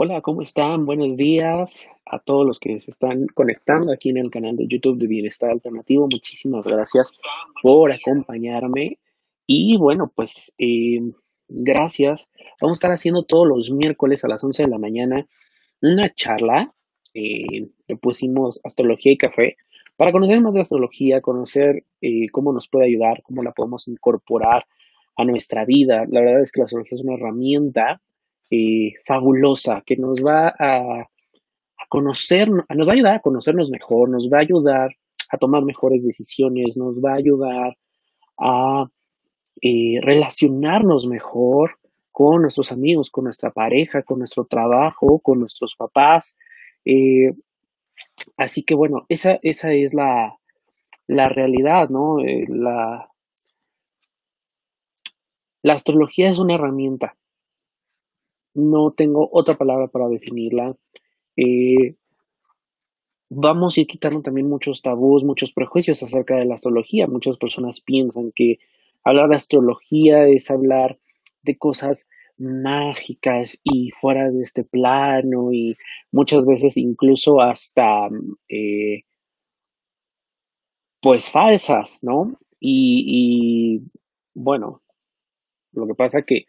Hola, ¿cómo están? Buenos días a todos los que se están conectando aquí en el canal de YouTube de Bienestar Alternativo. Muchísimas gracias por acompañarme. Y bueno, pues eh, gracias. Vamos a estar haciendo todos los miércoles a las 11 de la mañana una charla. Eh, le pusimos astrología y café para conocer más de astrología, conocer eh, cómo nos puede ayudar, cómo la podemos incorporar a nuestra vida. La verdad es que la astrología es una herramienta eh, fabulosa que nos va a, conocer, nos va a ayudar a conocernos mejor, nos va a ayudar a tomar mejores decisiones, nos va a ayudar a eh, relacionarnos mejor con nuestros amigos, con nuestra pareja, con nuestro trabajo, con nuestros papás. Eh, así que bueno, esa, esa es la, la realidad, ¿no? La, la astrología es una herramienta. No tengo otra palabra para definirla. Eh, vamos a ir quitando también muchos tabús, muchos prejuicios acerca de la astrología. Muchas personas piensan que hablar de astrología es hablar de cosas mágicas y fuera de este plano y muchas veces incluso hasta eh, pues falsas, ¿no? Y, y, bueno, lo que pasa que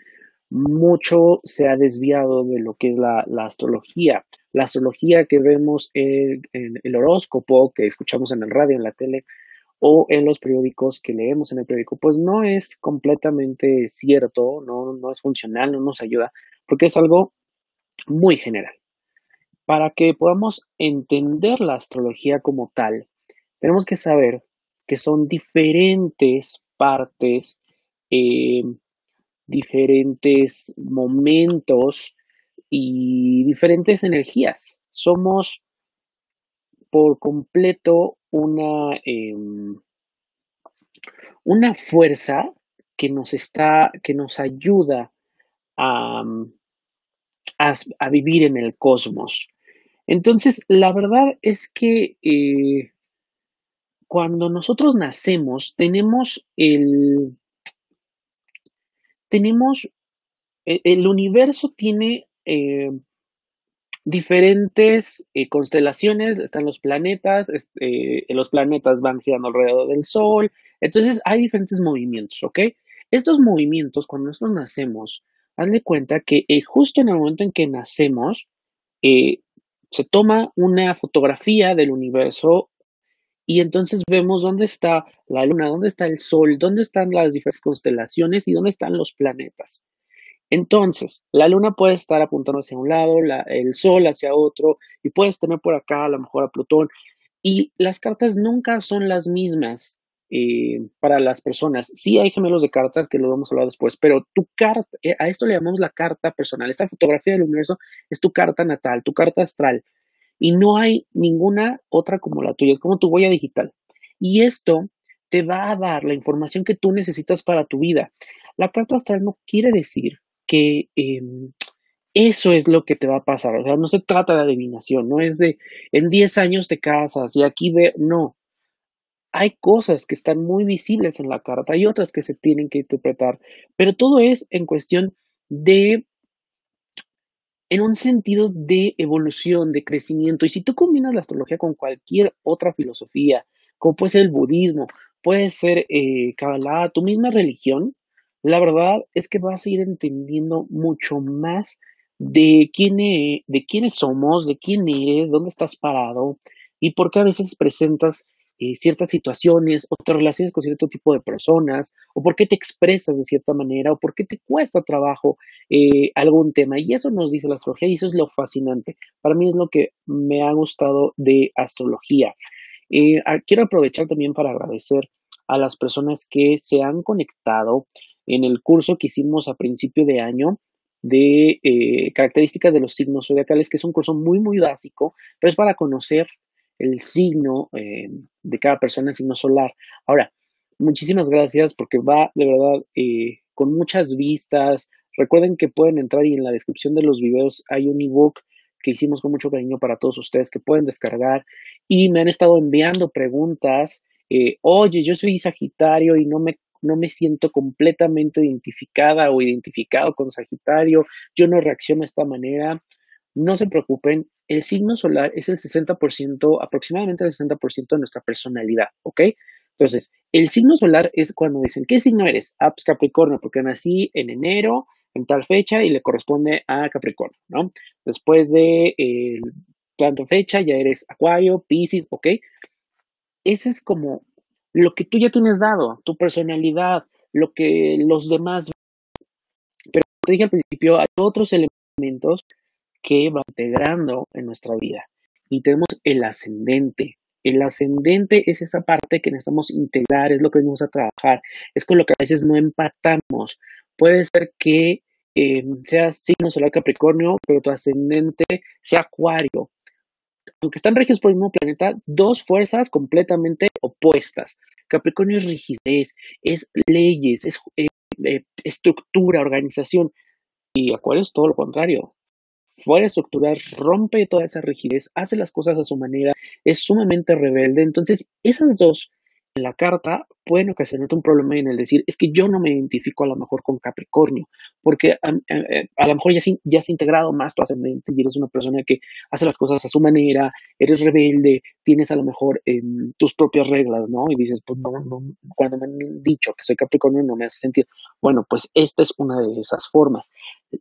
mucho se ha desviado de lo que es la, astrología. La astrología que vemos en, en, el horóscopo, que escuchamos en el radio, en la tele, o en los periódicos que leemos en el periódico, pues no es completamente cierto, no, no es funcional, no nos ayuda, porque es algo muy general. Para que podamos entender la astrología como tal, tenemos que saber que son diferentes partes eh, diferentes momentos y diferentes energías. Somos por completo una, eh, una fuerza que nos está, que nos ayuda a, a, a vivir en el cosmos. Entonces, la verdad es que eh, cuando nosotros nacemos, tenemos el, tenemos, e, el universo tiene eh, diferentes eh, constelaciones, están los planetas, este, los planetas van girando alrededor del Sol, entonces hay diferentes movimientos, ¿ok? Estos movimientos, cuando nosotros nacemos, hazle cuenta que eh, justo en el momento en que nacemos, eh, se toma una fotografía del universo y entonces vemos dónde está la luna, dónde está el sol, dónde están las diferentes constelaciones y dónde están los planetas. Entonces, la luna puede estar apuntando hacia un lado, la, el sol hacia otro, y puedes tener por acá a lo mejor a Plutón. Y las cartas nunca son las mismas eh, para las personas. Sí hay gemelos de cartas, que lo vamos a hablar después, pero tu carta, eh, a esto le llamamos la carta personal. Esta fotografía del universo es tu carta natal, tu carta astral y no hay ninguna otra como la tuya, es como tu huella digital. Y esto te va a dar la información que tú necesitas para tu vida. La carta astral no quiere decir que eh, eso es lo que te va a pasar, o sea, no se trata de adivinación, no es de en 10 años te casas y aquí ve, no. Hay cosas que están muy visibles en la carta, hay otras que se tienen que interpretar, pero todo es en cuestión de en un sentido de evolución, de crecimiento. Y si tú combinas la astrología con cualquier otra filosofía, como puede ser el budismo, puede ser eh, Kabbalah, tu misma religión, la verdad es que vas a ir entendiendo mucho más de quién e- de quiénes somos, de quién eres, dónde estás parado y por qué a veces presentas eh, ciertas situaciones o te relaciones con cierto tipo de personas o por qué te expresas de cierta manera o por qué te cuesta trabajo eh, algún tema. Y eso nos dice la astrología y eso es lo fascinante. Para mí es lo que me ha gustado de astrología. Eh, quiero aprovechar también para agradecer a las personas que se han conectado en el curso que hicimos a principio de año de características de los signos zodiacales, que es un curso muy, muy básico, pero es para conocer el signo eh, de cada persona, el signo solar. Ahora, muchísimas gracias porque va de verdad eh, con muchas vistas. Recuerden que pueden entrar y en la descripción de los videos hay un ebook que hicimos con mucho cariño para todos ustedes que pueden descargar y me han estado enviando preguntas. Eh, Oye, yo soy Sagitario y no me no me siento completamente identificada o identificado con Sagitario, yo no reacciono de esta manera. No se preocupen, el signo solar es el 60%, aproximadamente el 60% de nuestra personalidad, ¿ok? Entonces, el signo solar es cuando dicen, ¿qué signo eres? Ah, pues Capricornio, porque nací en enero, en tal fecha, y le corresponde a Capricornio, ¿no? Después de eh, tanta fecha, ya eres Acuario, Pisces, ¿ok? Ese es como lo que tú ya tienes dado, tu personalidad, lo que los demás. Pero te dije al principio, hay otros elementos que van integrando en nuestra vida. Y tenemos el ascendente. El ascendente es esa parte que necesitamos integrar, es lo que venimos a trabajar, es con lo que a veces no empatamos. Puede ser que eh, sea signo solar Capricornio, pero tu ascendente sea Acuario. Aunque están regidos por el mismo planeta, dos fuerzas completamente opuestas. Capricornio es rigidez, es leyes, es eh, eh, estructura, organización. Y Acuario es todo lo contrario fuera estructural, rompe toda esa rigidez, hace las cosas a su manera, es sumamente rebelde. Entonces, esas dos la carta pueden ocasionarte un problema en el decir, es que yo no me identifico a lo mejor con Capricornio, porque a, lo mejor ya, ya has integrado más tu ascendente y eres una persona que hace las cosas a su manera, eres rebelde, tienes a lo mejor em, tus propias reglas, ¿no? Y dices, pues no, cuando me han dicho que soy Capricornio no me hace sentido. Bueno, pues esta es una de esas formas.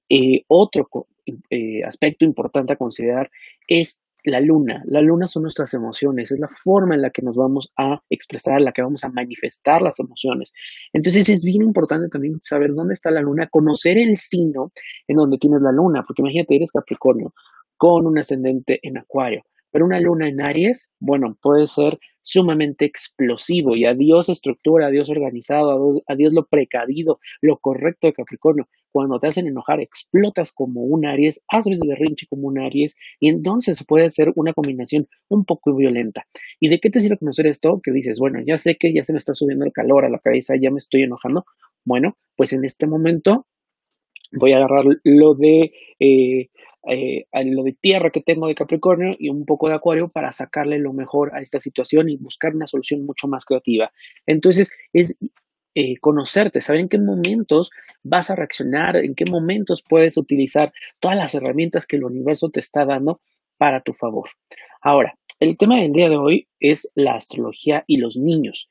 Eh, otro eh, aspecto importante a considerar es la luna. La luna son nuestras emociones, es la forma en la que nos vamos a expresar, la que vamos a manifestar las emociones. Entonces es bien importante también saber dónde está la luna, conocer el signo en donde tienes la luna, porque imagínate, eres Capricornio con un ascendente en Acuario. Pero una luna en Aries, bueno, puede ser sumamente explosivo y adiós estructura, adiós organizado, adiós, lo precavido, lo correcto de Capricornio. Cuando te hacen enojar, explotas como un Aries, haces berrinche como un Aries y entonces puede ser una combinación un poco violenta. ¿Y de qué te sirve conocer esto? Que dices, bueno, ya sé que ya se me está subiendo el calor a la cabeza, ya me estoy enojando. Bueno, pues en este momento voy a agarrar lo de eh, eh, lo de tierra que tengo de Capricornio y un poco de Acuario para sacarle lo mejor a esta situación y buscar una solución mucho más creativa. Entonces, es eh, conocerte, saber en qué momentos vas a reaccionar, en qué momentos puedes utilizar todas las herramientas que el universo te está dando para tu favor. Ahora, el tema del día de hoy es la astrología y los niños.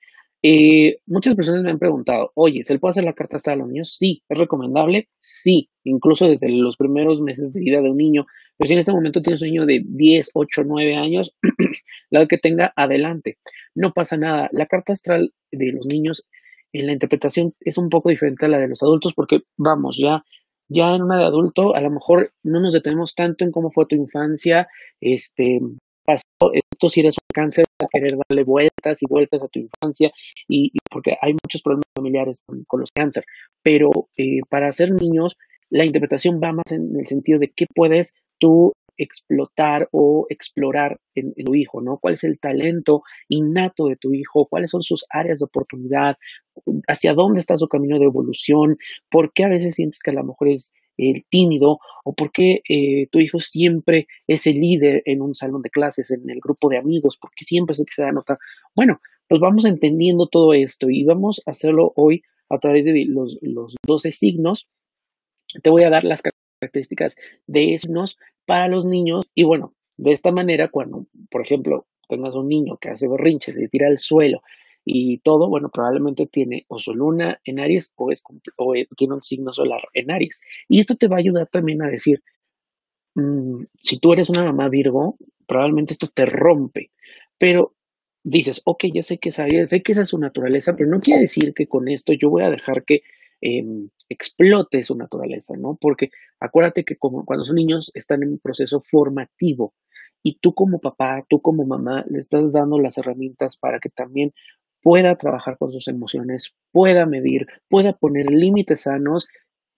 Eh, muchas personas me han preguntado, oye, ¿se le puede hacer la carta hasta a los niños? Sí. ¿Es recomendable? Sí. Incluso desde los primeros meses de vida de un niño. Pero si en este momento tienes un niño de 10, 8, 9 años, la que tenga, adelante. No pasa nada. La carta astral de los niños en la interpretación es un poco diferente a la de los adultos porque, vamos, ya ya en una de adulto, a lo mejor no nos detenemos tanto en cómo fue tu infancia, este, esto si eres un cáncer, a querer darle vueltas y vueltas a tu infancia, y, porque hay muchos problemas familiares con, los cáncer, pero eh, para ser niños, la interpretación va más en el sentido de qué puedes tú explotar o explorar en, tu hijo, ¿no? ¿Cuál es el talento innato de tu hijo? ¿Cuáles son sus áreas de oportunidad? ¿Hacia dónde está su camino de evolución? ¿Por qué a veces sientes que a lo mejor es el tímido o por qué eh, tu hijo siempre es el líder en un salón de clases, en el grupo de amigos, porque siempre es el que se da nota. Bueno, pues vamos entendiendo todo esto y vamos a hacerlo hoy a través de los, los 12 signos. Te voy a dar las características de signos para los niños y bueno, de esta manera cuando, por ejemplo, tengas un niño que hace berrinches, se tira al suelo, y todo, bueno, probablemente tiene o su luna en Aries o, es, o tiene un signo solar en Aries. Y esto te va a ayudar también a decir, mm, si tú eres una mamá Virgo, probablemente esto te rompe, pero dices, ok, ya sé que, esa, sé que esa es su naturaleza, pero no quiere decir que con esto yo voy a dejar que em, explote su naturaleza, ¿no? Porque acuérdate que cuando son niños están en un proceso formativo y tú como papá, tú como mamá, le estás dando las herramientas para que también pueda trabajar con sus emociones, pueda medir, pueda poner límites sanos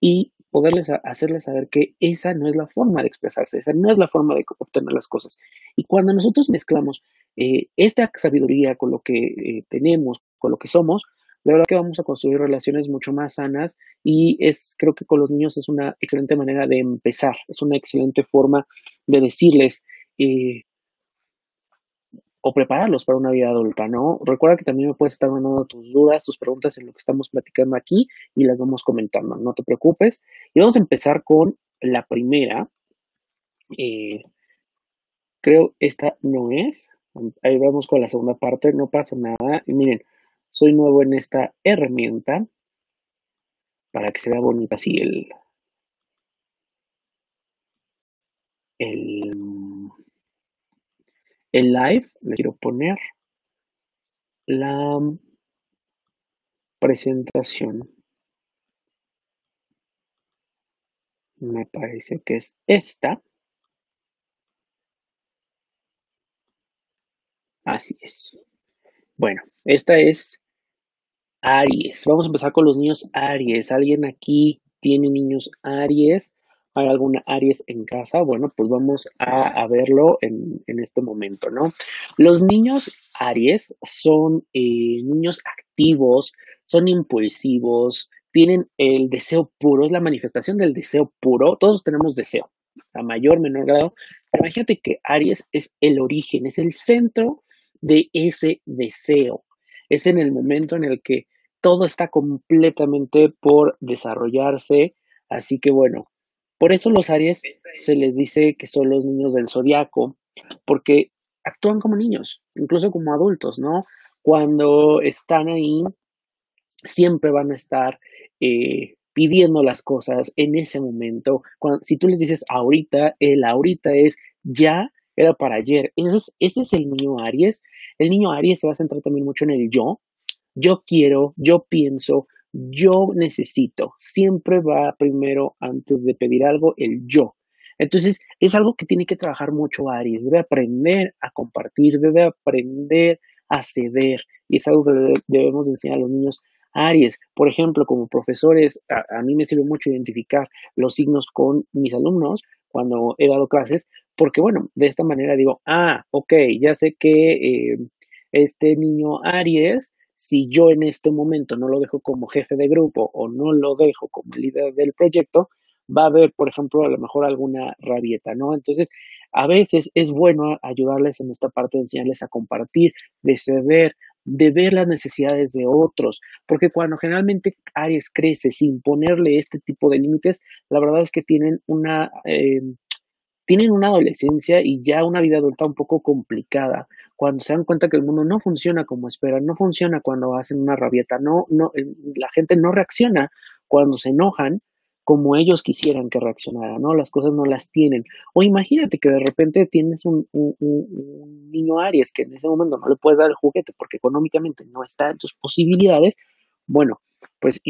y poderles hacerles saber que esa no es la forma de expresarse, esa no es la forma de obtener las cosas. Y cuando nosotros mezclamos eh, esta sabiduría con lo que eh, tenemos, con lo que somos, la verdad que vamos a construir relaciones mucho más sanas y es, creo que con los niños es una excelente manera de empezar, es una excelente forma de decirles, eh, o prepararlos para una vida adulta, ¿no? Recuerda que también me puedes estar mandando tus dudas, tus preguntas en lo que estamos platicando aquí y las vamos comentando, no te preocupes. Y vamos a empezar con la primera, Eh, creo esta no es. Ahí vamos con la segunda parte, no pasa nada. Y miren, soy nuevo en esta herramienta para que se vea bonita así el, el, el live. Le quiero poner la presentación. Me parece que es esta. Así es. Bueno, esta es Aries. Vamos a empezar con los niños Aries. ¿Alguien aquí tiene niños Aries? ¿Hay alguna Aries en casa? Bueno, pues vamos a, verlo en, este momento, ¿no? Los niños Aries son eh, niños activos, son impulsivos, tienen el deseo puro, es la manifestación del deseo puro. Todos tenemos deseo, a mayor, menor grado. Pero imagínate que Aries es el origen, es el centro de ese deseo. Es en el momento en el que todo está completamente por desarrollarse. Así que bueno, por eso los Aries se les dice que son los niños del zodiaco, porque actúan como niños, incluso como adultos, ¿no? Cuando están ahí, siempre van a estar eh, pidiendo las cosas en ese momento. si tú les dices ahorita, el ahorita es ya, era para ayer. Ese es, ese es el niño Aries. El niño Aries se va a centrar también mucho en el yo. Yo quiero, yo pienso, yo necesito. Siempre va primero, antes de pedir algo, el yo. Entonces, es algo que tiene que trabajar mucho Aries. Debe aprender a compartir, debe aprender a ceder. Y es algo que debemos enseñar a los niños Aries. Por ejemplo, como profesores, a, mí me sirve mucho identificar los signos con mis alumnos cuando he dado clases, porque bueno, de esta manera digo, ah, ok, ya sé que eh, este niño Aries, si yo en este momento no lo dejo como jefe de grupo o no lo dejo como líder del proyecto, va a haber, por ejemplo, a lo mejor alguna rabieta, ¿no? Entonces, a veces es bueno ayudarles en esta parte de enseñarles a compartir, de ceder, de ver las necesidades de otros, porque cuando generalmente Aries crece sin ponerle este tipo de límites, la verdad es que tienen una, eh, tienen una adolescencia y ya una vida adulta un poco complicada, cuando se dan cuenta que el mundo no funciona como esperan, no funciona cuando hacen una rabieta, no, no, eh, la gente no reacciona cuando se enojan, como ellos quisieran que reaccionara, ¿no? Las cosas no las tienen. O imagínate que de repente tienes un, niño Aries que en ese momento no le puedes dar el juguete porque económicamente no está en tus posibilidades, bueno, pues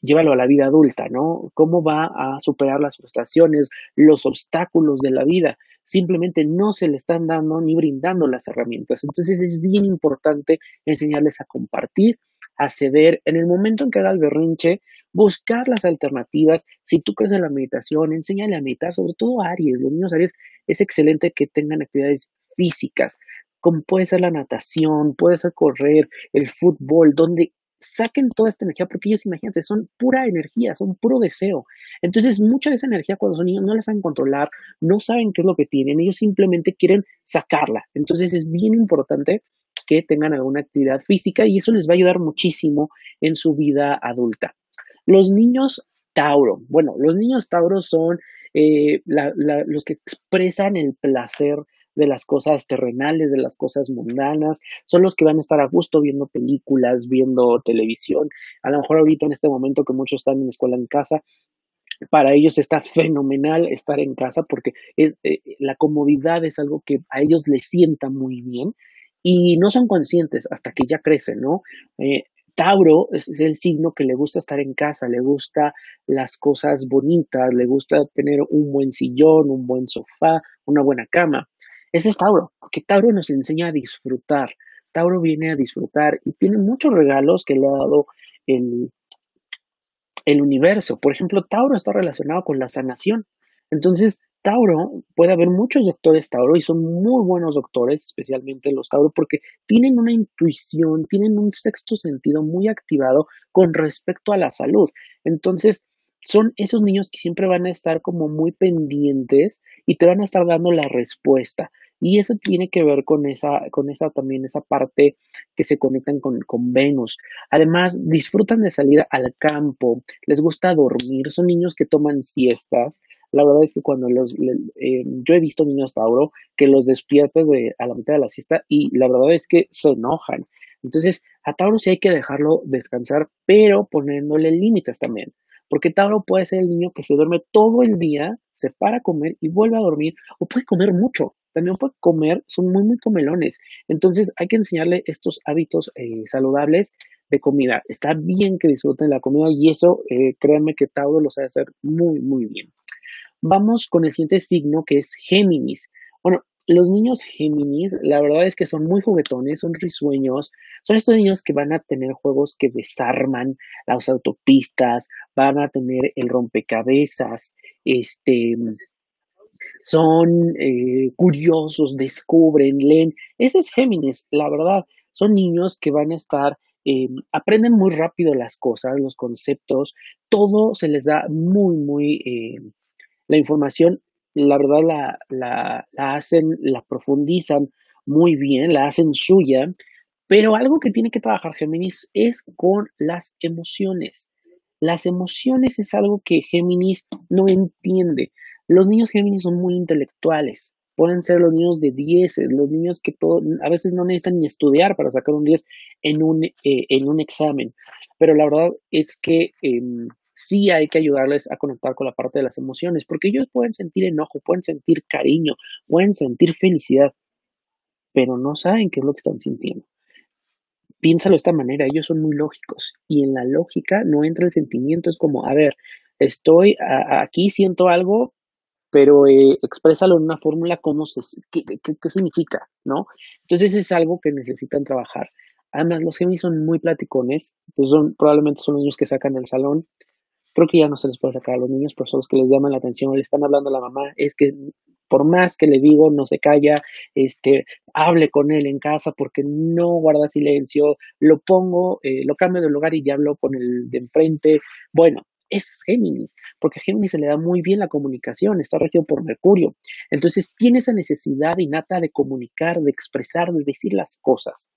llévalo a la vida adulta, ¿no? ¿Cómo va a superar las frustraciones, los obstáculos de la vida? Simplemente no se le están dando ni brindando las herramientas. Entonces es bien importante enseñarles a compartir, a ceder. En el momento en que haga el berrinche, buscar las alternativas. Si tú crees en la meditación, enséñale a meditar, sobre todo a Aries. Los niños Aries es excelente que tengan actividades físicas, como puede ser la natación, puede ser correr, el fútbol, donde saquen toda esta energía, porque ellos, imagínate, son pura energía, son puro deseo. Entonces, mucha de esa energía cuando son niños no la saben controlar, no saben qué es lo que tienen, ellos simplemente quieren sacarla. Entonces, es bien importante que tengan alguna actividad física y eso les va a ayudar muchísimo en su vida adulta. Los niños Tauro. Bueno, los niños Tauro son eh, los que expresan el placer de las cosas terrenales, de las cosas mundanas, son los que van a estar a gusto viendo películas, viendo televisión. A lo mejor ahorita en este momento que muchos están en escuela en casa, para ellos está fenomenal estar en casa porque es, eh, la comodidad es algo que a ellos les sienta muy bien y no son conscientes hasta que ya crecen, ¿no? Eh, Tauro es, el signo que le gusta estar en casa, le gusta las cosas bonitas, le gusta tener un buen sillón, un buen sofá, una buena cama. Ese es Tauro, porque Tauro nos enseña a disfrutar. Tauro viene a disfrutar y tiene muchos regalos que le ha dado el, el universo. Por ejemplo, Tauro está relacionado con la sanación. Entonces, Tauro, puede haber muchos doctores Tauro y son muy buenos doctores, especialmente los Tauro, porque tienen una intuición, tienen un sexto sentido muy activado con respecto a la salud. Entonces, son esos niños que siempre van a estar como muy pendientes y te van a estar dando la respuesta. Y eso tiene que ver con esa, con esa también, esa parte que se conectan con, con Venus. Además, disfrutan de salir al campo, les gusta dormir, son niños que toman siestas. La verdad es que cuando los, eh, yo he visto niños Tauro que los despiertan de, a la mitad de la siesta y la verdad es que se enojan. Entonces, a Tauro sí hay que dejarlo descansar, pero poniéndole límites también. Porque Tauro puede ser el niño que se duerme todo el día, se para a comer y vuelve a dormir, o puede comer mucho, también puede comer, son muy, muy comelones. Entonces hay que enseñarle estos hábitos eh, saludables de comida. Está bien que disfruten la comida y eso, eh, créanme que Tauro lo sabe hacer muy, muy bien. Vamos con el siguiente signo que es Géminis. Los niños Géminis, la verdad es que son muy juguetones, son risueños, son estos niños que van a tener juegos que desarman las autopistas, van a tener el rompecabezas, este, son eh, curiosos, descubren, leen. Ese es Géminis, la verdad. Son niños que van a estar, eh, aprenden muy rápido las cosas, los conceptos, todo se les da muy, muy, eh, la información la verdad la, la, hacen, la profundizan muy bien, la hacen suya, pero algo que tiene que trabajar Géminis es con las emociones. Las emociones es algo que Géminis no entiende. Los niños Géminis son muy intelectuales. Pueden ser los niños de 10, los niños que todo, a veces no necesitan ni estudiar para sacar un 10 en un, eh, en un examen. Pero la verdad es que em, sí hay que ayudarles a conectar con la parte de las emociones, porque ellos pueden sentir enojo, pueden sentir cariño, pueden sentir felicidad, pero no saben qué es lo que están sintiendo. Piénsalo de esta manera, ellos son muy lógicos y en la lógica no entra el sentimiento, es como, a ver, estoy aquí, siento algo, pero eh, exprésalo en una fórmula, cómo se, qué, qué, significa, ¿no? Entonces es algo que necesitan trabajar. Además, los Géminis son muy platicones, entonces son, probablemente son niños que sacan del salón, creo que ya no se les puede sacar a los niños, pero son los que les llaman la atención, le están hablando a la mamá, es que por más que le digo, no se calla, este, hable con él en casa porque no guarda silencio, lo pongo, eh, lo cambio de lugar y ya hablo con el de enfrente. Bueno, es Géminis, porque a Géminis se le da muy bien la comunicación, está regido por Mercurio. Entonces tiene esa necesidad innata de comunicar, de expresar, de decir las cosas.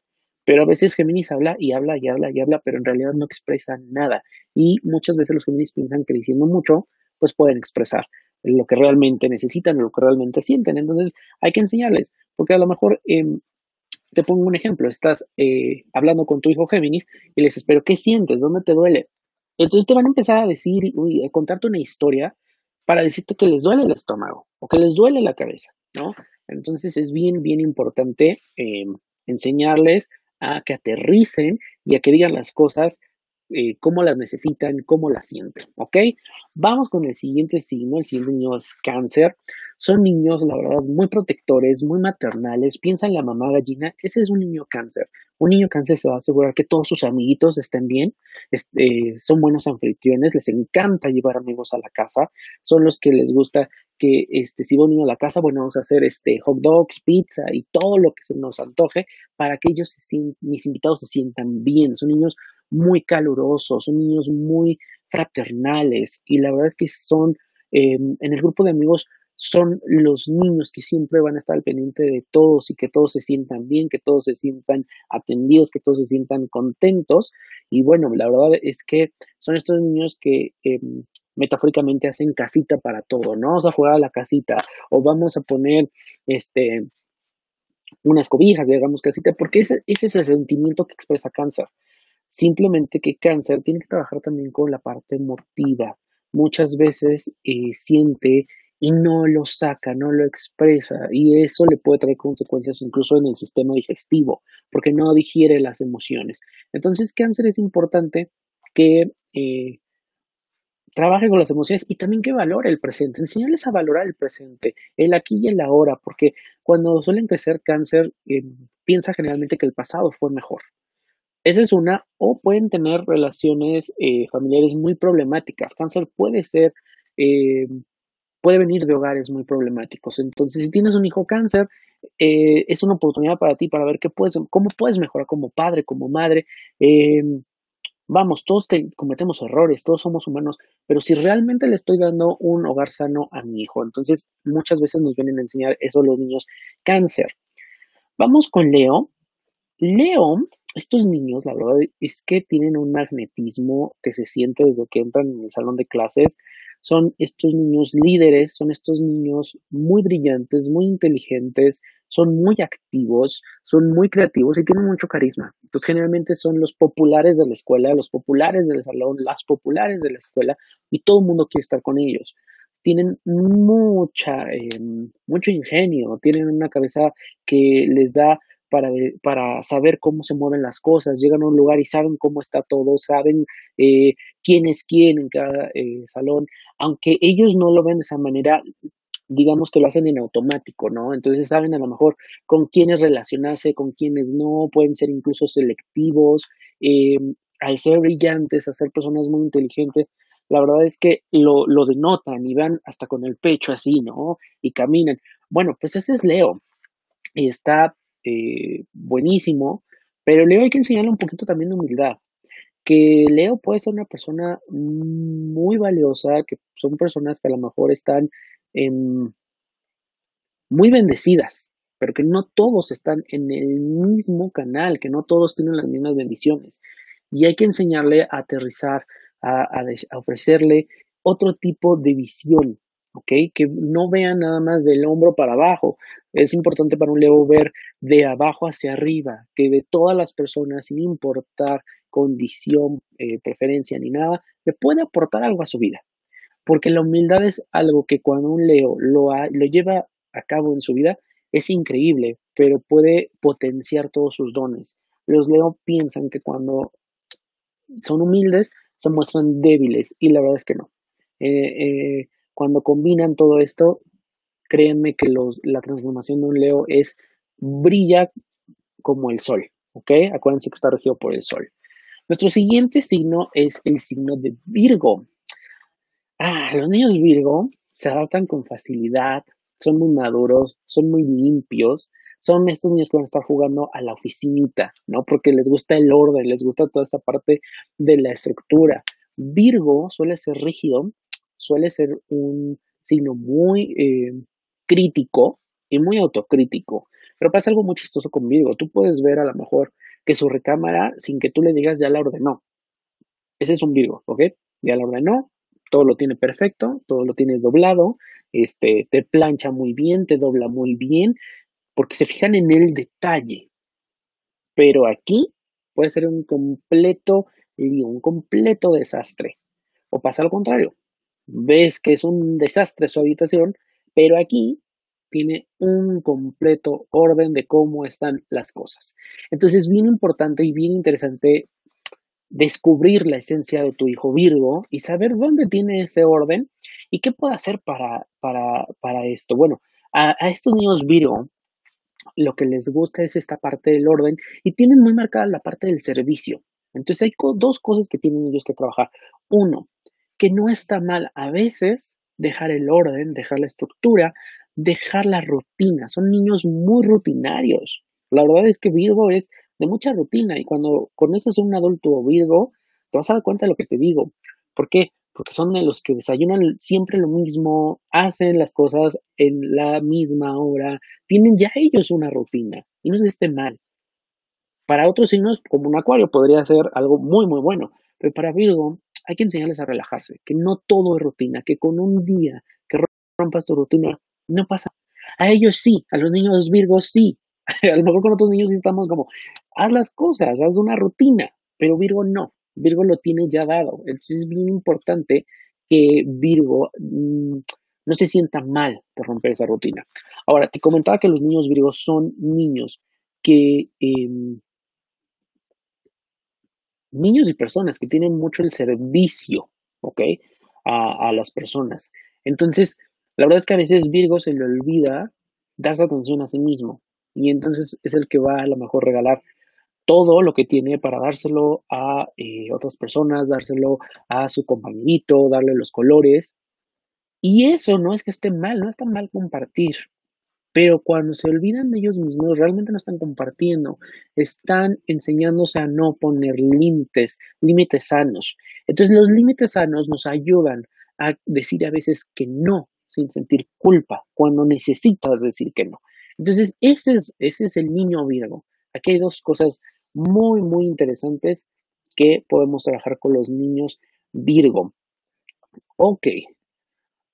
Pero a veces Géminis habla y habla y habla y habla, pero en realidad no expresa nada. Y muchas veces los Géminis piensan que diciendo mucho, pues pueden expresar lo que realmente necesitan, lo que realmente sienten. Entonces hay que enseñarles, porque a lo mejor em, te pongo un ejemplo, estás eh, hablando con tu hijo Géminis y les dices, pero ¿qué sientes? ¿Dónde te duele? Entonces te van a empezar a decir, a contarte una historia para decirte que les duele el estómago o que les duele la cabeza, ¿no? Entonces es bien, bien importante em, enseñarles a que aterricen y a que digan las cosas eh, cómo las necesitan, cómo las sienten, ¿ok? Vamos con el siguiente signo, el siguiente niño es cáncer. Son niños, la verdad, muy protectores, muy maternales, piensa en la mamá gallina, ese es un niño cáncer. Un niño cáncer se va a asegurar que todos sus amiguitos estén bien, este, son buenos anfitriones, les encanta llevar amigos a la casa, son los que les gusta que este, si va un niño a la casa, bueno, vamos a hacer este, hot dogs, pizza y todo lo que se nos antoje para que ellos, mis invitados, se sientan bien. Son niños muy calurosos, son niños muy fraternales y la verdad es que son, em, en el grupo de amigos, son los niños que siempre van a estar al pendiente de todos y que todos se sientan bien, que todos se sientan atendidos, que todos se sientan contentos. Y bueno, la verdad es que son estos niños que em, metafóricamente hacen casita para todo, ¿no? Vamos a jugar a la casita o vamos a poner este unas cobijas, digamos casita, porque ese, ese es el sentimiento que expresa cáncer. Simplemente que cáncer tiene que trabajar también con la parte emotiva. Muchas veces eh, siente y no lo saca, no lo expresa y eso le puede traer consecuencias incluso en el sistema digestivo porque no digiere las emociones. Entonces, cáncer es importante que eh, trabaje con las emociones y también que valore el presente, enseñarles a valorar el presente, el aquí y el ahora, porque cuando suelen crecer cáncer, eh, piensa generalmente que el pasado fue mejor. Esa es una, o pueden tener relaciones eh, familiares muy problemáticas. Cáncer puede ser, puede venir de hogares muy problemáticos. Entonces, si tienes un hijo cáncer, eh, es una oportunidad para ti para ver qué puedes, cómo puedes mejorar como padre, como madre. Vamos, todos cometemos errores, todos somos humanos, pero si realmente le estoy dando un hogar sano a mi hijo, entonces muchas veces nos vienen a enseñar eso los niños. Cáncer. Vamos con Leo. Leo, estos niños, la verdad es que tienen un magnetismo que se siente desde que entran en el salón de clases son estos niños líderes, son estos niños muy brillantes, muy inteligentes, son muy activos, son muy creativos y tienen mucho carisma. Entonces generalmente son los populares de la escuela, los populares del salón, las populares de la escuela y todo el mundo quiere estar con ellos. Tienen mucha, em, mucho ingenio, tienen una cabeza que les da para, para, saber cómo se mueven las cosas, llegan a un lugar y saben cómo está todo, saben eh, quién es quién en cada eh, salón, aunque ellos no lo ven de esa manera, digamos que lo hacen en automático, ¿no? Entonces saben a lo mejor con quiénes relacionarse, con quiénes no, pueden ser incluso selectivos, eh, al ser brillantes, a ser personas muy inteligentes, la verdad es que lo, lo denotan y van hasta con el pecho así, ¿no? Y caminan. Bueno, pues ese es Leo. Está eh, buenísimo, pero Leo hay que enseñarle un poquito también de humildad, que Leo puede ser una persona muy valiosa, que son personas que a lo mejor están muy bendecidas, pero que no todos están en el mismo canal, que no todos tienen las mismas bendiciones. Y hay que enseñarle a aterrizar, a ofrecerle otro tipo de visión, ¿ok? Que no vean nada más del hombro para abajo. Es importante para un Leo ver de abajo hacia arriba, que de todas las personas, sin importar condición, eh, preferencia ni nada, le puede aportar algo a su vida. Porque la humildad es algo que cuando un Leo lo, lo lleva a cabo en su vida, es increíble, pero puede potenciar todos sus dones. Los Leo piensan que cuando son humildes se muestran débiles y la verdad es que no. Eh, eh, cuando combinan todo esto, créanme que la transformación de un Leo es brilla como el sol, ¿ok? Acuérdense que está regido por el sol. Nuestro siguiente signo es el signo de Virgo. Ah, los niños Virgo se adaptan con facilidad, son muy maduros, son muy limpios, son estos niños que van a estar jugando a la oficinita, ¿no? Porque les gusta el orden, les gusta toda esta parte de la estructura. Virgo suele ser rígido, suele ser un signo muy eh, crítico y muy autocrítico. Pero pasa algo muy chistoso con Virgo. Tú puedes ver a lo mejor que su recámara, sin que tú le digas, ya la ordenó. Ese es un Virgo, ¿ok? Ya la ordenó, todo lo tiene perfecto, todo lo tiene doblado, este, te plancha muy bien, te dobla muy bien, porque se fijan en el detalle. Pero aquí puede ser un completo un completo desastre. O pasa lo contrario ves que es un desastre su habitación, pero aquí tiene un completo orden de cómo están las cosas. Entonces es bien importante y bien interesante descubrir la esencia de tu hijo Virgo y saber dónde tiene ese orden y qué puede hacer para, para, esto. Bueno, a, a, estos niños Virgo lo que les gusta es esta parte del orden y tienen muy marcada la parte del servicio. Entonces hay dos cosas que tienen ellos que trabajar. Uno, que no está mal a veces dejar el orden, dejar la estructura, dejar la rutina. Son niños muy rutinarios. La verdad es que Virgo es de mucha rutina y cuando conoces a un adulto Virgo, te vas a dar cuenta de lo que te digo. ¿Por qué? Porque son de los que desayunan siempre lo mismo, hacen las cosas en la misma hora, tienen ya ellos una rutina y no es que esté mal. Para otros signos, como un acuario, podría ser algo muy, muy bueno, pero para Virgo hay que enseñarles a relajarse, que no todo es rutina, que con un día que rompas tu rutina, no pasa. A ellos sí, a los niños Virgos sí. a lo mejor con otros niños sí estamos como, haz las cosas, haz una rutina, pero Virgo no. Virgo lo tiene ya dado. Entonces es bien importante que Virgo mm, no se sienta mal por romper esa rutina. Ahora, te comentaba que los niños Virgos son niños que em, niños y personas que tienen mucho el servicio, ¿ok? A, las personas. Entonces, la verdad es que a veces Virgo se le olvida darse atención a sí mismo y entonces es el que va a lo mejor regalar todo lo que tiene para dárselo a eh, otras personas, dárselo a su compañerito, darle los colores. Y eso no es que esté mal, no está mal compartir. Pero cuando se olvidan de ellos mismos, realmente no están compartiendo, están enseñándose a no poner límites, límites sanos. Entonces los límites sanos nos ayudan a decir a veces que no, sin sentir culpa, cuando necesitas decir que no. Entonces ese es, ese es el niño Virgo. Aquí hay dos cosas muy, muy interesantes que podemos trabajar con los niños Virgo. Ok,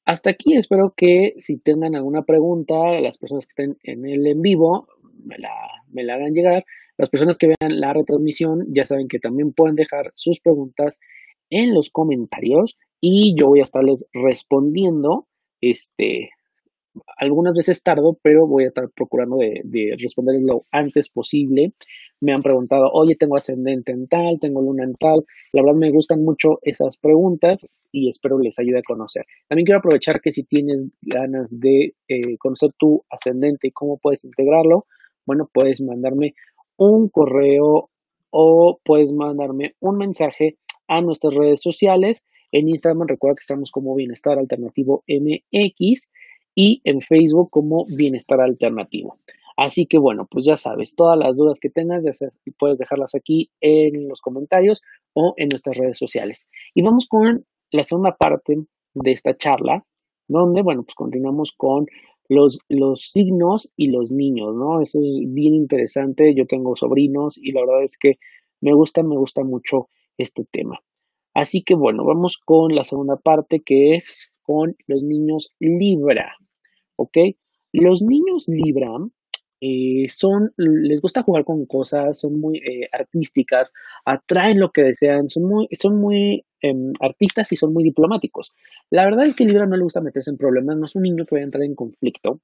hasta aquí espero que si tengan alguna pregunta, las personas que estén en el en vivo, me la, me la hagan llegar. Las personas que vean la retransmisión ya saben que también pueden dejar sus preguntas en los comentarios y yo voy a estarles respondiendo este, algunas veces tardo, pero voy a estar procurando de, de lo antes posible. Me han preguntado, oye, tengo ascendente en tal, tengo luna en tal. La verdad me gustan mucho esas preguntas y espero les ayude a conocer. También quiero aprovechar que si tienes ganas de eh, conocer tu ascendente y cómo puedes integrarlo, bueno, puedes mandarme un correo o puedes mandarme un mensaje a nuestras redes sociales. En Instagram recuerda que estamos como Bienestar Alternativo MX y en Facebook como Bienestar Alternativo. Así que bueno, pues ya sabes, todas las dudas que tengas, ya puedes dejarlas aquí en los comentarios o en nuestras redes sociales. Y vamos con la segunda parte de esta charla, donde, bueno, pues continuamos con los, los signos y los niños, ¿no? Eso es bien interesante. Yo tengo sobrinos y la verdad es que me gusta, me gusta mucho este tema. Así que bueno, vamos con la segunda parte que es con los niños Libra. ¿Ok? Los niños Libra eh, son, les gusta jugar con cosas, son muy eh, artísticas, atraen lo que desean, son muy, son muy em, artistas y son muy diplomáticos. La verdad es que Libra no le gusta meterse en problemas, no es un niño que vaya a entrar en conflicto,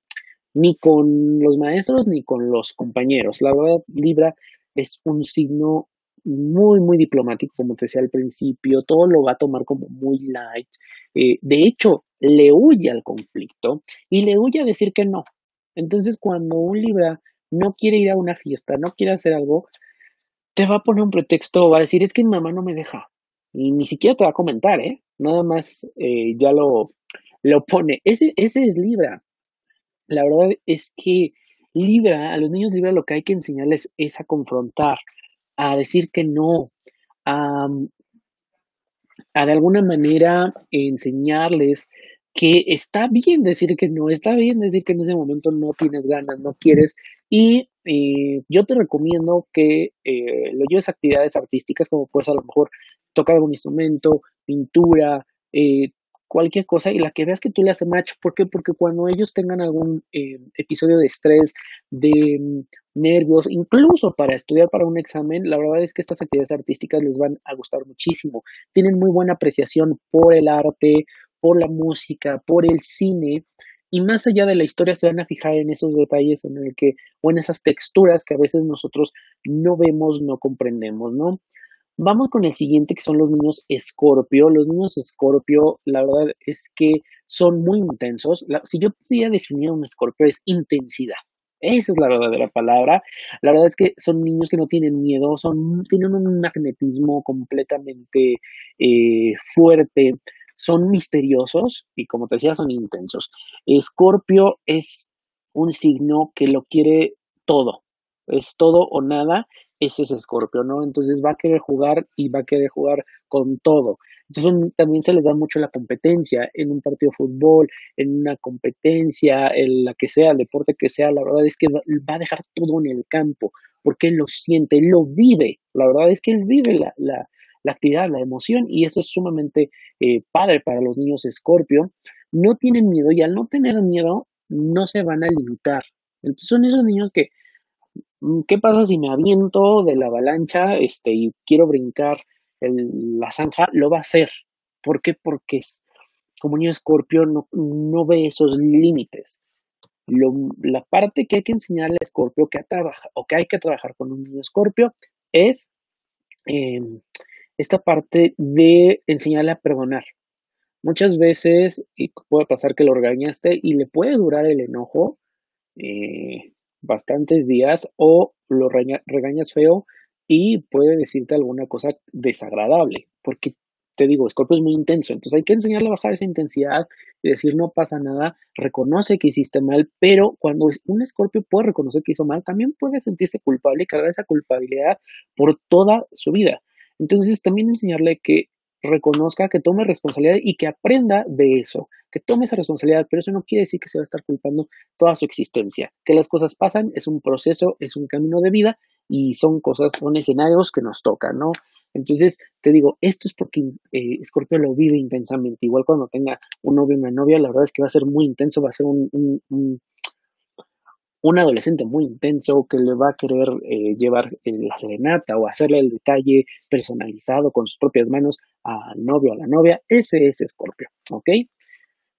ni con los maestros ni con los compañeros. La verdad, Libra es un signo muy, muy diplomático, como te decía al principio, todo lo va a tomar como muy light. Eh, de hecho, le huye al conflicto y le huye a decir que no. Entonces, cuando un Libra no quiere ir a una fiesta, no quiere hacer algo, te va a poner un pretexto, va a decir, es que mi mamá no me deja. Y ni siquiera te va a comentar, ¿eh? Nada más eh, ya lo, lo pone. Ese, ese es Libra. La verdad es que Libra, a los niños Libra lo que hay que enseñarles es a confrontar, a decir que no, a, a de alguna manera enseñarles que está bien decir que no, está bien decir que en ese momento no tienes ganas, no quieres. Y eh, yo te recomiendo que eh, lo lleves a actividades artísticas, como puedes a lo mejor tocar algún instrumento, pintura, eh, cualquier cosa y la que veas que tú le haces match. ¿Por qué? Porque cuando ellos tengan algún eh, episodio de estrés, de mm, nervios, incluso para estudiar para un examen, la verdad es que estas actividades artísticas les van a gustar muchísimo. Tienen muy buena apreciación por el arte, por la música, por el cine. Y más allá de la historia se van a fijar en esos detalles en el que, o en esas texturas que a veces nosotros no vemos, no comprendemos, ¿no? Vamos con el siguiente, que son los niños escorpio. Los niños escorpio, la verdad es que son muy intensos. si yo pudiera definir a un escorpio, es intensidad. Esa es la verdadera palabra. La verdad es que son niños que no tienen miedo, son, tienen un magnetismo completamente eh, fuerte, son misteriosos y como te decía, son intensos. Escorpio es un signo que lo quiere todo, es todo o nada ese es Escorpio, ¿no? Entonces va a querer jugar y va a querer jugar con todo. Entonces también se les da mucho la competencia en un partido de fútbol, en una competencia, en la que sea, el deporte que sea, la verdad es que va, a dejar todo en el campo, porque él lo siente, lo vive, la verdad es que él vive la, la, actividad, la emoción, y eso es sumamente eh, padre para los niños Escorpio. No tienen miedo y al no tener miedo, no se van a limitar. Entonces son esos niños que ¿Qué pasa si me aviento de la avalancha este, y quiero brincar la zanja? Lo va a hacer. ¿Por qué? Porque como niño escorpio no, no ve esos límites. la parte que hay que enseñarle a escorpio que o que hay que trabajar con un niño escorpio es em, esta parte de enseñarle a perdonar. Muchas veces puede pasar que lo regañaste y le puede durar el enojo. Eh, bastantes días o lo regañas feo y puede decirte alguna cosa desagradable, porque te digo, Scorpio es muy intenso, entonces hay que enseñarle a bajar esa intensidad y decir no pasa nada, reconoce que hiciste mal, pero cuando un Scorpio puede reconocer que hizo mal, también puede sentirse culpable y cargar esa culpabilidad por toda su vida. Entonces también enseñarle que reconozca, que tome responsabilidad y que aprenda de eso, que tome esa responsabilidad, pero eso no quiere decir que se va a estar culpando toda su existencia, que las cosas pasan, es un proceso, es un camino de vida y son cosas, son escenarios que nos tocan, ¿no? Entonces, te digo, esto es porque eh, Scorpio lo vive intensamente. Igual cuando tenga un novio o una novia, la verdad es que va a ser muy intenso, va a ser un, un, un, adolescente muy intenso que le va a querer eh, llevar la serenata o hacerle el detalle personalizado con sus propias manos al novio o a la novia. Ese es Scorpio, ¿ok?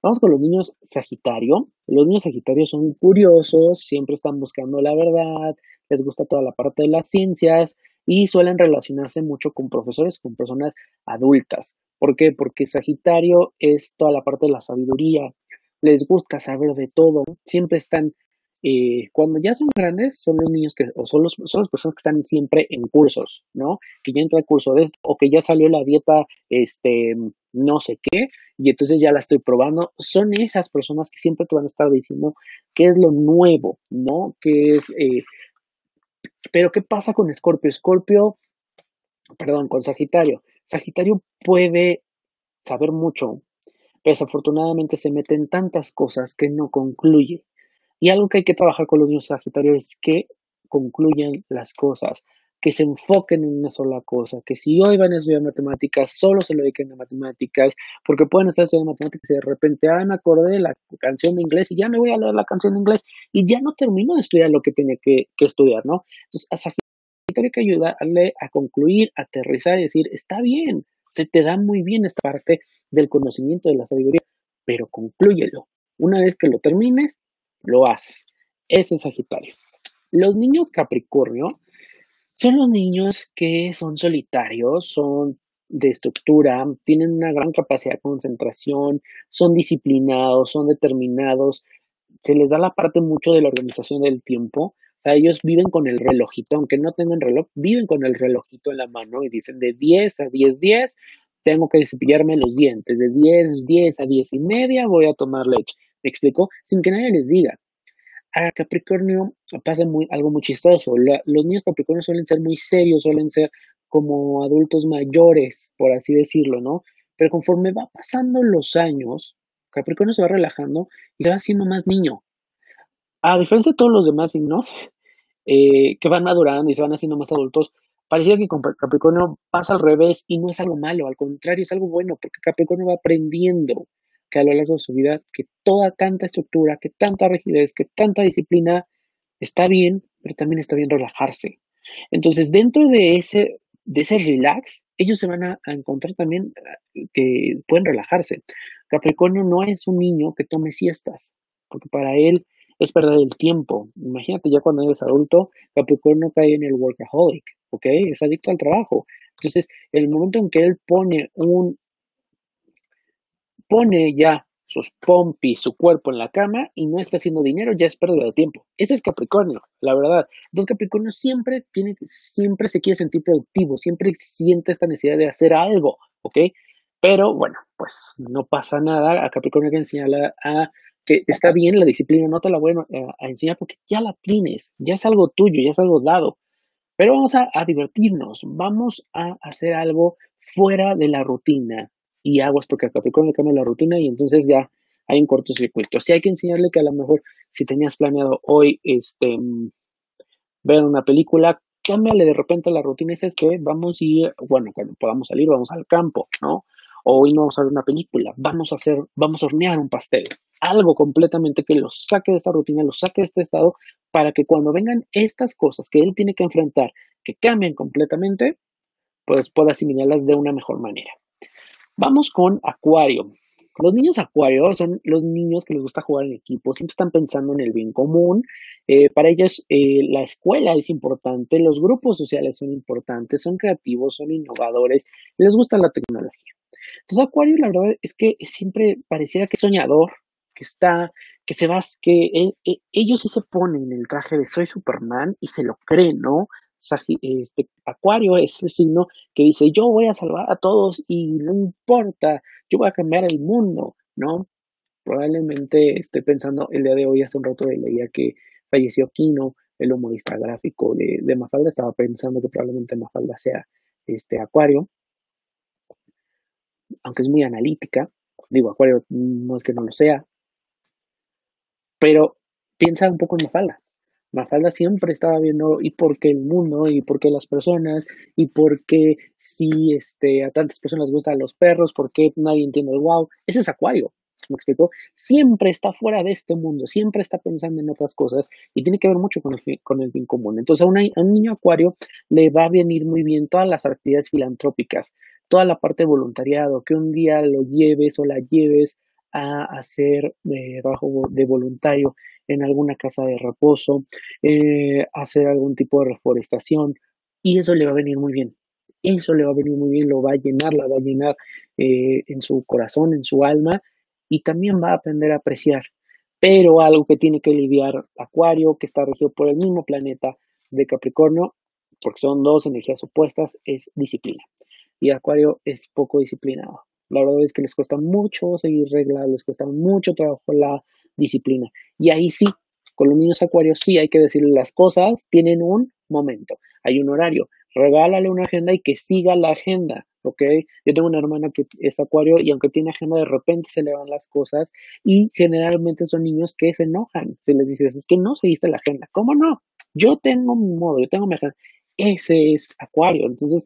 Vamos con los niños Sagitario. Los niños Sagitario son curiosos, siempre están buscando la verdad, les gusta toda la parte de las ciencias, y suelen relacionarse mucho con profesores, con personas adultas. ¿Por qué? Porque Sagitario es toda la parte de la sabiduría, les gusta saber de todo, siempre están, eh, cuando ya son grandes, son los niños que, o son, los, son las personas que están siempre en cursos, ¿no? Que ya entra el curso de esto, o que ya salió la dieta, este, no sé qué, y entonces ya la estoy probando. Son esas personas que siempre te van a estar diciendo qué es lo nuevo, ¿no? Que es eh, pero ¿qué pasa con Escorpio? Escorpio, perdón, con Sagitario. Sagitario puede saber mucho, pero desafortunadamente se mete en tantas cosas que no concluye. Y algo que hay que trabajar con los niños Sagitario es que concluyan las cosas, que se enfoquen en una sola cosa, que si hoy van a estudiar matemáticas, solo se lo dediquen a matemáticas, porque pueden estar estudiando matemáticas y de repente, ah, me acordé de la canción de inglés y ya me voy a leer la canción de inglés y ya no termino de estudiar lo que tenía que, estudiar, ¿no? Entonces, a Sagitario hay que ayudarle a concluir, a aterrizar y decir, está bien, se te da muy bien esta parte del conocimiento de la sabiduría, pero conclúyelo. Una vez que lo termines, lo haces. Ese es Sagitario. Los niños Capricornio son los niños que son solitarios, son de estructura, tienen una gran capacidad de concentración, son disciplinados, son determinados, se les da la parte mucho de la organización del tiempo. O sea, ellos viven con el relojito, aunque no tengan reloj, viven con el relojito en la mano y dicen de 10 a 10, 10, tengo que cepillarme los dientes, de 10, 10 a 10 y media voy a tomar leche. ¿Me explico? Sin que nadie les diga a Capricornio pasa algo muy chistoso. los niños Capricornio suelen ser muy serios, suelen ser como adultos mayores, por así decirlo, ¿no? Pero conforme va pasando los años, Capricornio se va relajando y se va haciendo más niño. A diferencia de todos los demás signos eh, que van madurando y se van haciendo más adultos, parecía que Capricornio pasa al revés y no es algo malo, al contrario, es algo bueno, porque Capricornio va aprendiendo que a lo largo de su vida, que toda tanta estructura, que tanta rigidez, que tanta disciplina está bien, pero también está bien relajarse. Entonces, dentro de ese, de ese relax, ellos se van a, encontrar también eh, que pueden relajarse. Capricornio no es un niño que tome siestas, porque para él es perder el tiempo. Imagínate ya cuando eres adulto, Capricornio cae en el workaholic, ¿ok? Es adicto al trabajo. Entonces, el momento en que él pone un pone ya sus pompis, su cuerpo en la cama y no está haciendo dinero, ya es pérdida de tiempo. Ese es Capricornio, la verdad. Entonces Capricornio siempre tiene, siempre se quiere sentir productivo, siempre siente esta necesidad de hacer algo, ¿ok? Pero bueno, pues no pasa nada. A Capricornio hay que enseñarle a que está bien la disciplina, no te la voy a, enseñar porque ya la tienes, ya es algo tuyo, ya es algo dado. Pero vamos a divertirnos, vamos a hacer algo fuera de la rutina, y aguas porque a Capricornio cambia la rutina y entonces ya hay un cortocircuito. Si hay que enseñarle que a lo mejor si tenías planeado hoy este ver una película, cámbiale de repente la rutina y es que vamos ir, bueno, cuando podamos salir, vamos al campo, ¿no? O hoy no vamos a ver una película, vamos a hacer, vamos a hornear un pastel. Algo completamente que lo saque de esta rutina, lo saque de este estado, para que cuando vengan estas cosas que él tiene que enfrentar, que cambien completamente, pues pueda asimilarlas de una mejor manera. Vamos con Acuario. Los niños Acuario son los niños que les gusta jugar en equipo, siempre están pensando en el bien común. Eh, para ellos eh, la escuela es importante, los grupos sociales son importantes, son creativos, son innovadores, les gusta la tecnología. Entonces Acuario la verdad es que siempre pareciera que es soñador, que está, que se va, que ellos sí se ponen en el traje de soy Superman y se lo creen, ¿no? Este, Acuario es el signo que dice, yo voy a salvar a todos y no importa, yo voy a cambiar el mundo, ¿no? Probablemente estoy pensando, el día de hoy, hace un rato leía que falleció Kino, el humorista gráfico de, de Mafalda, estaba pensando que probablemente Mafalda sea este Acuario, aunque es muy analítica, digo, Acuario no es que no lo sea, pero piensa un poco en Mafalda. Mafalda siempre estaba viendo y por qué el mundo y por qué las personas y por qué si este, a tantas personas gustan los perros, por qué nadie entiende el wow. Ese es Acuario, ¿me explico? Siempre está fuera de este mundo, siempre está pensando en otras cosas y tiene que ver mucho con el, fin, con el bien común. Entonces a, a un niño Acuario le va a venir muy bien todas las actividades filantrópicas, toda la parte de voluntariado, que un día lo lleves o la lleves a hacer eh, trabajo de voluntario en alguna casa de reposo, eh, hacer algún tipo de reforestación y eso le va a venir muy bien. Eso le va a venir muy bien, lo va a llenar, la va a llenar eh, en su corazón, en su alma y también va a aprender a apreciar. Pero algo que tiene que lidiar Acuario, que está regido por el mismo planeta de Capricornio, porque son dos energías opuestas, es disciplina. Y Acuario es poco disciplinado. La verdad es que les cuesta mucho seguir reglas, les cuesta mucho trabajo la disciplina. Y ahí sí, con los niños acuarios sí hay que decirles las cosas, tienen un momento, hay un horario. Regálale una agenda y que siga la agenda, ¿ok? Yo tengo una hermana que es acuario y aunque tiene agenda, de repente se le van las cosas y generalmente son niños que se enojan. Se les dice, es que no seguiste la agenda. ¿Cómo no? Yo tengo mi modo, yo tengo mi agenda. Ese es acuario. Entonces,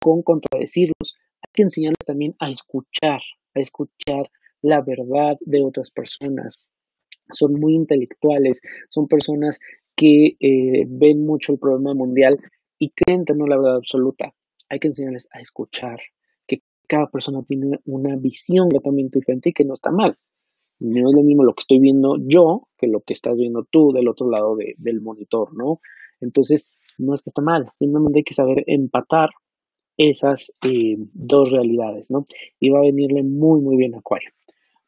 con contradecirlos enseñarles también a escuchar, a escuchar la verdad de otras personas. Son muy intelectuales, son personas que eh, ven mucho el problema mundial y creen tener la verdad absoluta. Hay que enseñarles a escuchar, que cada persona tiene una visión completamente diferente y que no está mal. No es lo mismo lo que estoy viendo yo que lo que estás viendo tú del otro lado del monitor, ¿no? Entonces, no es que está mal, simplemente hay que saber empatar esas eh, dos realidades, ¿no? Y va a venirle muy, muy bien a Acuario.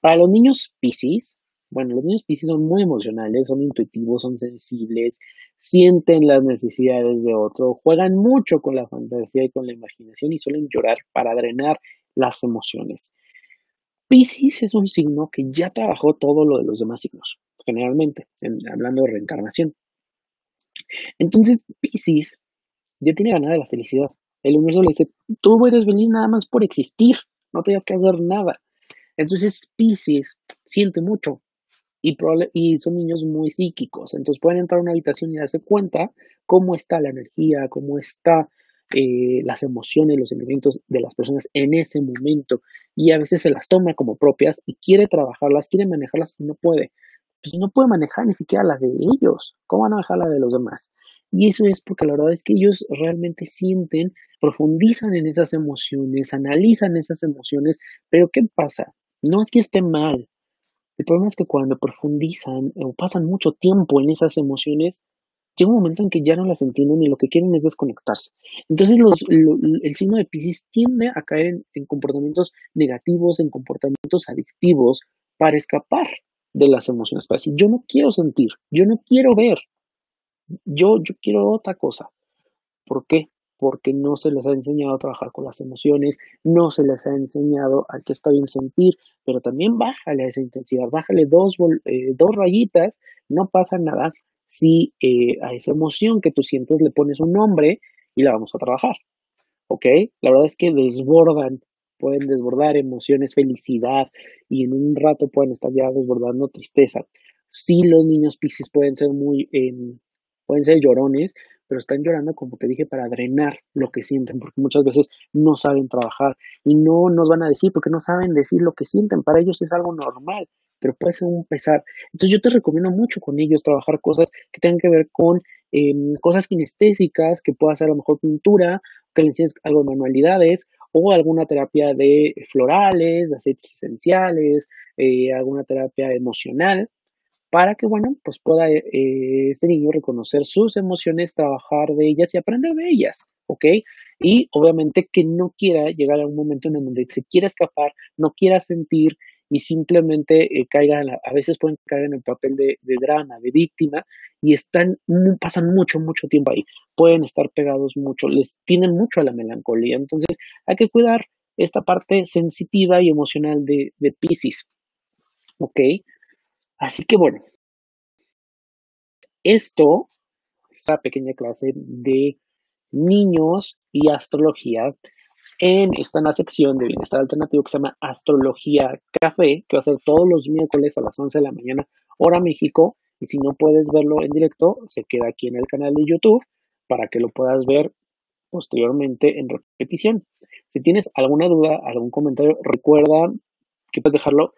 Para los niños Pisces, bueno, los niños Pisces son muy emocionales, son intuitivos, son sensibles, sienten las necesidades de otro, juegan mucho con la fantasía y con la imaginación y suelen llorar para drenar las emociones. Pisces es un signo que ya trabajó todo lo de los demás signos, generalmente, hablando de reencarnación. Entonces, Pisces ya tiene ganada la felicidad. El universo le dice, tú eres feliz nada más por existir, no tienes que hacer nada. Entonces Pisces siente mucho y, y son niños muy psíquicos, entonces pueden entrar a una habitación y darse cuenta cómo está la energía, cómo está eh, las emociones, los sentimientos de las personas en ese momento y a veces se las toma como propias y quiere trabajarlas, quiere manejarlas y no puede. Pues no puede manejar ni siquiera las de ellos. ¿Cómo van a manejar las de los demás? Y eso es porque la verdad es que ellos realmente sienten, profundizan en esas emociones, analizan esas emociones, pero ¿qué pasa? No es que esté mal. El problema es que cuando profundizan o pasan mucho tiempo en esas emociones, llega un momento en que ya no las entienden y lo que quieren es desconectarse. Entonces el signo de Pisces tiende a caer en, en, comportamientos negativos, en comportamientos adictivos para escapar de las emociones. Para decir, yo no quiero sentir, yo no quiero ver, yo, yo quiero otra cosa. ¿Por qué? Porque no se les ha enseñado a trabajar con las emociones, no se les ha enseñado a que está bien sentir, pero también bájale a esa intensidad, bájale dos, eh, dos rayitas, no pasa nada si eh, a esa emoción que tú sientes le pones un nombre y la vamos a trabajar. ¿Ok? La verdad es que desbordan, pueden desbordar emociones, felicidad y en un rato pueden estar ya desbordando tristeza. Sí, los niños Pisces pueden ser muy em, pueden ser llorones, pero están llorando, como te dije, para drenar lo que sienten, porque muchas veces no saben trabajar y no nos van a decir porque no saben decir lo que sienten. Para ellos es algo normal, pero puede ser un pesar. Entonces yo te recomiendo mucho con ellos trabajar cosas que tengan que ver con em, cosas kinestésicas, que pueda ser a lo mejor pintura, que le enseñes algo de manualidades o alguna terapia de florales, aceites esenciales, eh, alguna terapia emocional para que, bueno, pues pueda eh, este niño reconocer sus emociones, trabajar de ellas y aprender de ellas, ¿ok? Y obviamente que no quiera llegar a un momento en donde se quiera escapar, no quiera sentir y simplemente eh, caigan, a veces pueden caer en el papel de, drama, de víctima y están, pasan mucho, mucho tiempo ahí. Pueden estar pegados mucho, les tienen mucho a la melancolía. Entonces hay que cuidar esta parte sensitiva y emocional de, de Pisces. ¿Ok? Así que bueno, esto, esta pequeña clase de niños y astrología, en esta sección de bienestar alternativo que se llama Astrología Café, que va a ser todos los miércoles a las 11 de la mañana, hora México. Y si no puedes verlo en directo, se queda aquí en el canal de YouTube para que lo puedas ver posteriormente en repetición. Si tienes alguna duda, algún comentario, recuerda que puedes dejarlo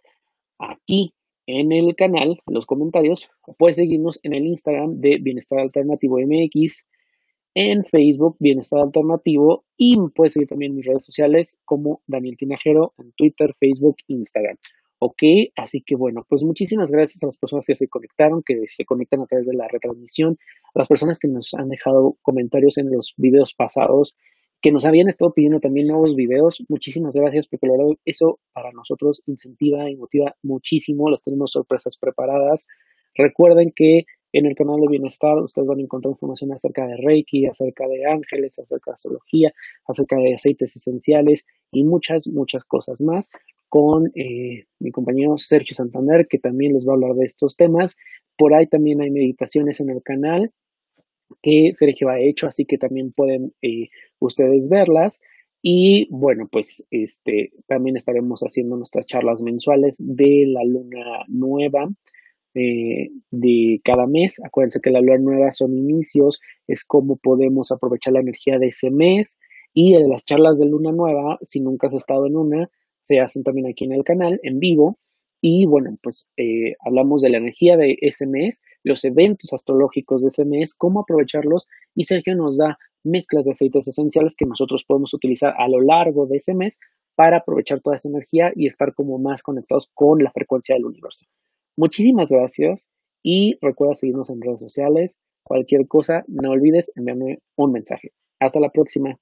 aquí en el canal, en los comentarios. Puedes seguirnos en el Instagram de Bienestar Alternativo MX, en Facebook Bienestar Alternativo y puedes seguir también mis redes sociales como Daniel Tinajero en Twitter, Facebook, Instagram. Ok, así que bueno, pues muchísimas gracias a las personas que se conectaron, que se conectan a través de la retransmisión, a las personas que nos han dejado comentarios en los videos pasados, que nos habían estado pidiendo también nuevos videos. Muchísimas gracias porque la verdad eso para nosotros incentiva y motiva muchísimo. Las tenemos sorpresas preparadas. Recuerden que en el canal de Bienestar ustedes van a encontrar información acerca de Reiki, acerca de ángeles, acerca de astrología, acerca de aceites esenciales y muchas, muchas cosas más con eh, mi compañero Sergio Santander, que también les va a hablar de estos temas. Por ahí también hay meditaciones en el canal que Sergio ha hecho, así que también pueden eh, ustedes verlas. Y bueno, pues este también estaremos haciendo nuestras charlas mensuales de la luna nueva eh, de cada mes. Acuérdense que la luna nueva son inicios, es cómo podemos aprovechar la energía de ese mes. Y las charlas de luna nueva, si nunca has estado en una, se hacen también aquí en el canal, en vivo. Y bueno, pues eh, hablamos de la energía de ese mes, los eventos astrológicos de ese mes, cómo aprovecharlos. Y Sergio nos da mezclas de aceites esenciales que nosotros podemos utilizar a lo largo de ese mes para aprovechar toda esa energía y estar como más conectados con la frecuencia del universo. Muchísimas gracias y recuerda seguirnos en redes sociales. Cualquier cosa, no olvides enviarme un mensaje. Hasta la próxima.